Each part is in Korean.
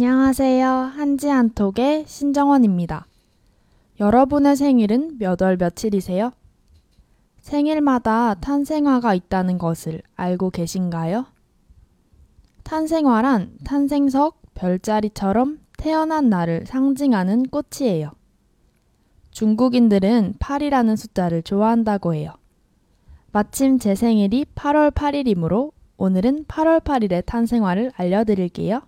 안녕하세요. 한지 한톡의 신정원입니다. 여러분의 생일은 몇 월 며칠이세요? 생일마다 탄생화가 있다는 것을 알고 계신가요? 탄생화란 탄생석, 별자리처럼 태어난 날을 상징하는 꽃이에요. 중국인들은 8이라는 숫자를 좋아한다고 해요. 마침 제 생일이 8월 8일이므로 오늘은 8월 8일의 탄생화를 알려드릴게요.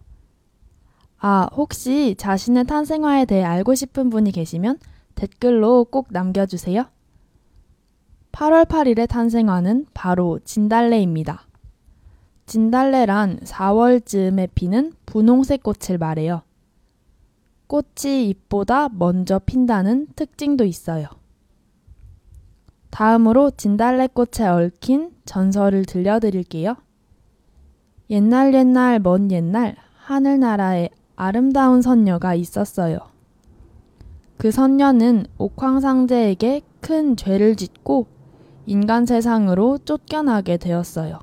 아, 혹시 자신의 탄생화에 대해 알고 싶은 분이 계시면 댓글로 꼭 남겨주세요. 8월 8일의 탄생화는 바로 진달래입니다. 진달래란 4월쯤에 피는 분홍색 꽃을 말해요. 꽃이 잎보다 먼저 핀다는 특징도 있어요. 다음으로 진달래꽃에 얽힌 전설을 들려드릴게요. 옛날 옛날 먼 옛날 하늘나라에 아름다운 선녀가 있었어요. 그 선녀는 옥황상제에게 큰 죄를 짓고 인간 세상으로 쫓겨나게 되었어요.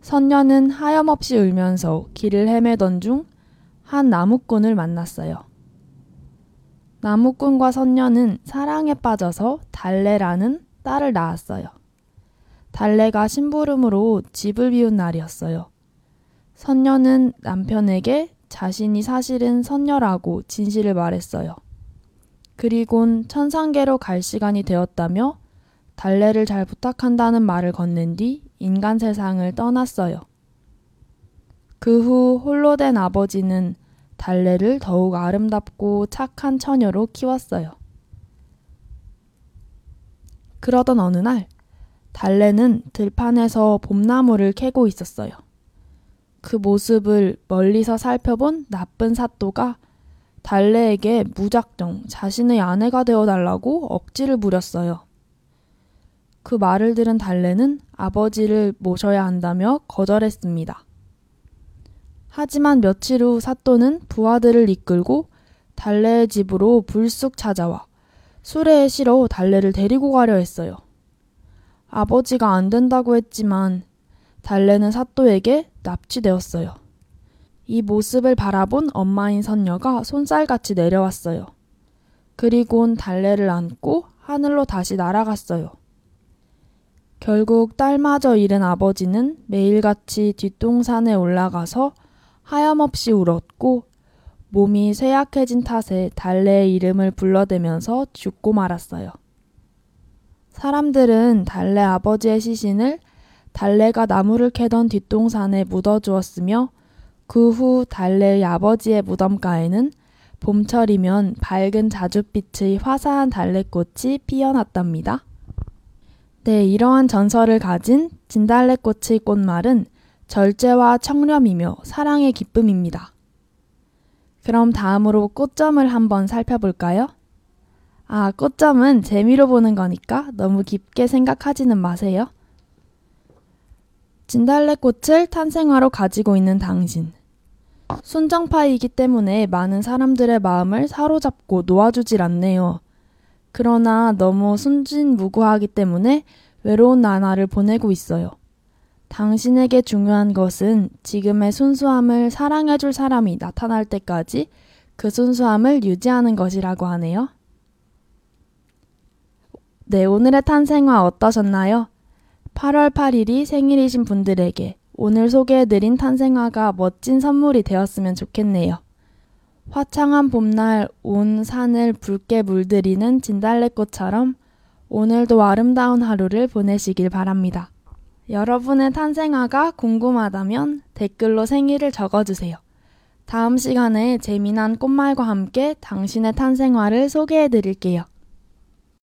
선녀는 하염없이 울면서 길을 헤매던 중 한 나무꾼을 만났어요. 나무꾼과 선녀는 사랑에 빠져서 달래라는 딸을 낳았어요. 달래가 심부름으로 집을 비운 날이었어요. 선녀는 남편에게 자신이 사실은 선녀라고 진실을 말했어요. 그리곤 천상계로 갈 시간이 되었다며 달래를 잘 부탁한다는 말을 건넨 뒤 인간 세상을 떠났어요. 그 후 홀로 된 아버지는 달래를 더욱 아름답고 착한 처녀로 키웠어요. 그러던 어느 날, 달래는 들판에서 봄나무를 캐고 있었어요. 그 모습을 멀리서 살펴본 나쁜 사또가 달래에게 무작정 자신의 아내가 되어 달라고 억지를 부렸어요. 그 말을 들은 달래는 아버지를 모셔야 한다며 거절했습니다. 하지만 며칠 후 사또는 부하들을 이끌고 달래의 집으로 불쑥 찾아와 수레에 실어 달래를 데리고 가려 했어요. 아버지가 안 된다고 했지만 달래는 사또에게 납치되었어요. 이 모습을 바라본 엄마인 선녀가 손살같이 내려왔어요. 그리곤 달래를 안고 하늘로 다시 날아갔어요. 결국 딸마저 잃은 아버지는 매일같이 뒷동산에 올라가서 하염없이 울었고 몸이 쇠약해진 탓에 달래의 이름을 불러대면서 죽고 말았어요. 사람들은 달래 아버지의 시신을 달래가 나무를 캐던 뒷동산에 묻어 주었으며 그 후 달래의 아버지의 무덤가에는 봄철이면 밝은 자줏빛의 화사한 달래꽃이 피어났답니다. 네, 이러한 전설을 가진 진달래꽃의 꽃말은 절제와 청렴이며 사랑의 기쁨입니다. 그럼 다음으로 꽃점을 한번 살펴볼까요? 아, 꽃점은 재미로 보는 거니까 너무 깊게 생각하지는 마세요. 진달래꽃을 탄생화로 가지고 있는 당신. 순정파이기 때문에 많은 사람들의 마음을 사로잡고 놓아주질 않네요. 그러나 너무 순진무구하기 때문에 외로운 나날을 보내고 있어요. 당신에게 중요한 것은 지금의 순수함을 사랑해줄 사람이 나타날 때까지 그 순수함을 유지하는 것이라고 하네요. 네, 오늘의 탄생화 어떠셨나요? 8월 8일이 생일이신 분들에게 오늘 소개해드린 탄생화가 멋진 선물이 되었으면 좋겠네요. 화창한 봄날 온 산을 붉게 물들이는 진달래꽃처럼 오늘도 아름다운 하루를 보내시길 바랍니다. 여러분의 탄생화가 궁금하다면 댓글로 생일을 적어주세요. 다음 시간에 재미난 꽃말과 함께 당신의 탄생화를 소개해 드릴게요.